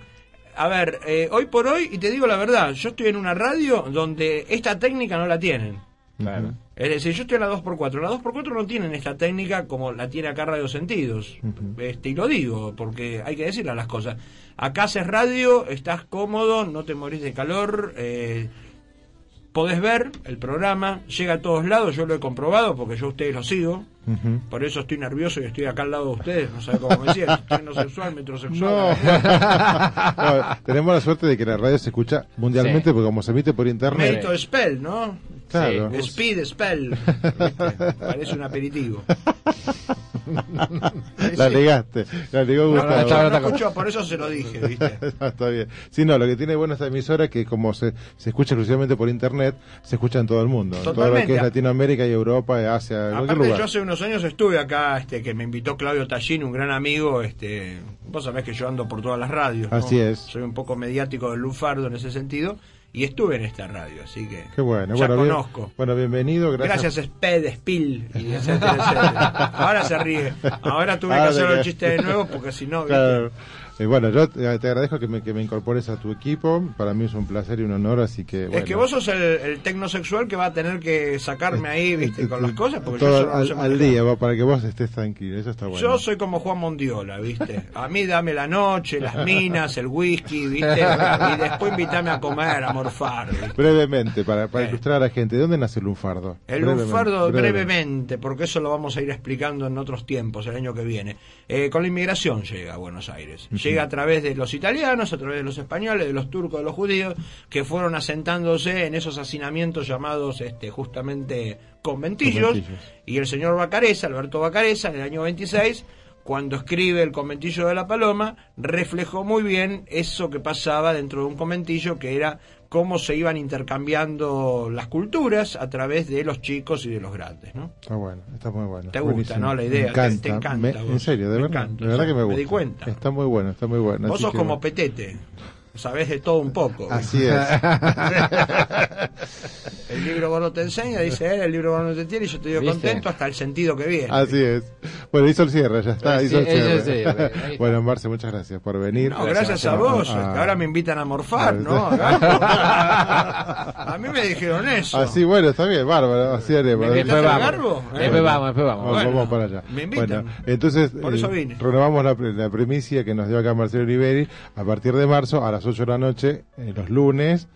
a ver, eh, hoy por hoy, y te digo la verdad, yo estoy en una radio donde esta técnica no la tienen. Claro. Es decir, yo estoy en la 2x4. La 2x4 no tienen esta técnica como la tiene acá Radio Sentidos. este, y lo digo, porque hay que decirle las cosas. Acá haces radio, estás cómodo, no te morís de calor. eh, podés ver el programa, llega a todos lados, yo lo he comprobado porque yo a ustedes los sigo. Por eso estoy nervioso y estoy acá al lado de ustedes, no sabe cómo me siento, tecnosexual, No. metrosexual. No, tenemos la suerte de que la radio se escucha mundialmente Sí. porque como se emite por internet. Mate Spell, ¿no? Claro. Sí. Speed Spell. ¿viste? Parece un aperitivo. La negaste, la No, Gustavo. no, no escuchó, por eso se lo dije, ¿viste? Está bien. Sí, no, lo que tiene bueno esta emisora es que como se, se escucha exclusivamente por internet, se escucha en todo el mundo. En todo lo Totalmente. que es Latinoamérica y Europa, y Asia, cualquier Aparte, lugar. yo hace unos años estuve acá, este, que me invitó Claudio Tallín, un gran amigo, este, vos sabés que yo ando por todas las radios, ¿no? Así es. Soy un poco mediático del lunfardo en ese sentido, y estuve en esta radio, así que Qué bueno. ya bueno, bien- conozco. bueno, bienvenido. Gracias. Gracias, Sped, Spill, y etcétera, etcétera. Ahora se ríe. Ahora tuve que hacer te- el chiste de nuevo porque si no. Eh, bueno, yo te agradezco que me, que me incorpores a tu equipo. Para mí es un placer y un honor, así que. Bueno, Es que vos sos el, el tecnosexual que va a tener que sacarme ahí, viste, con las cosas, porque yo todo no al, al día, para que vos estés tranquilo. Eso está bueno. Yo soy como Juan Mondiola, ¿viste? A mí dame la noche, las minas, el whisky, ¿viste? Y después invítame a comer, a morfar. ¿viste? Brevemente, para, para Eh. ilustrar a la gente, ¿de dónde nace el lunfardo? El Brevemente, lunfardo brevemente. brevemente, porque eso lo vamos a ir explicando en otros tiempos, el año que viene. Eh, con la inmigración llega a Buenos Aires. Llega a través de los italianos, a través de los españoles, de los turcos, de los judíos, que fueron asentándose en esos hacinamientos llamados este, justamente conventillos. Conventillos. Y el señor Bacareza, Alberto Bacareza, en el año 26, cuando escribe el conventillo de la Paloma, reflejó muy bien eso que pasaba dentro de un conventillo, que era cómo se iban intercambiando las culturas a través de los chicos y de los grandes, ¿no? Está bueno, está muy bueno. Te gusta, Buenísimo. ¿no? La idea, Me te- encanta. te encanta me- en serio, de Me verdad. encanta, de verdad que me me gusta. di cuenta. Está muy bueno, está muy bueno. Vos sos que- como Petete, sabés de todo un poco. Así es. el libro gordo te enseña, dice él, el libro gordo no te tiene, y yo te digo ¿Viste? contento hasta el sentido que viene. Así es. Bueno, hizo el cierre, ya está. Sí, hizo el cierre. bueno, Marce, muchas gracias por venir. No, gracias a vos, Ah, que ahora me invitan a morfar, ¿no? a mí me dijeron eso. Así, bueno, está bien, bárbaro. Así haremos. ¿Me invitas al garbo? Eh, Después vamos, después vamos. Vamos, para allá. me invitan. Bueno, entonces, Por eso eh, vine. renovamos la, la primicia que nos dio acá Marcelo Oliveri. A partir de marzo, a las 8 de la noche, eh, los lunes.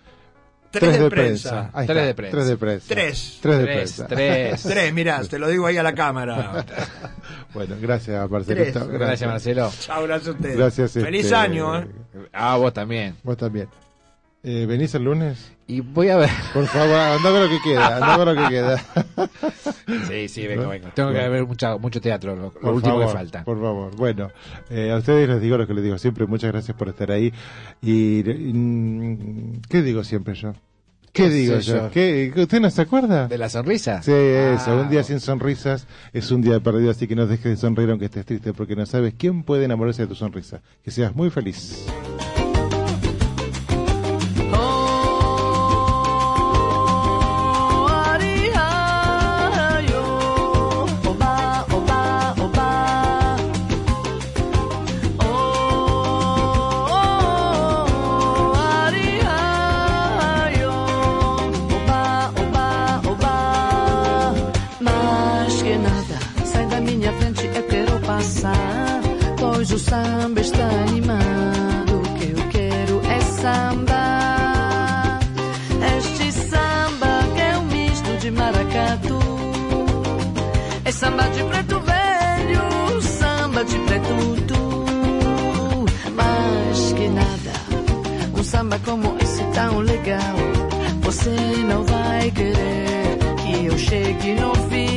Tres de prensa. Ahí Tres está, de prensa. Tres de prensa. Tres. Tres de Tres, prensa. tres. Tres, mirá, te lo digo ahí a la cámara. bueno, gracias, Marcelito. Tres. Gracias, Marcelo. Chao, gracias a ustedes. Gracias. Feliz este, año, ¿eh? Ah, vos también. Vos también. Eh, ¿Venís el lunes? Y voy a ver. Por favor, anda con lo que queda, anda con lo que queda. Sí, sí, vengo, vengo. Tengo que ver mucha, mucho teatro, lo, último favor, que falta. Por favor. Bueno, eh, a ustedes les digo lo que les digo siempre. Muchas gracias por estar ahí. Y, y, ¿qué digo siempre yo? ¿Qué, ¿Qué digo yo? yo? ¿Qué, ¿Usted no se acuerda? ¿De la sonrisa? Sí, eso. Ah. Un día sin sonrisas es un día perdido, así que no dejes de sonreír aunque estés triste, porque no sabes quién puede enamorarse de tu sonrisa. Que seas muy feliz. Você não vai querer que eu chegue no final.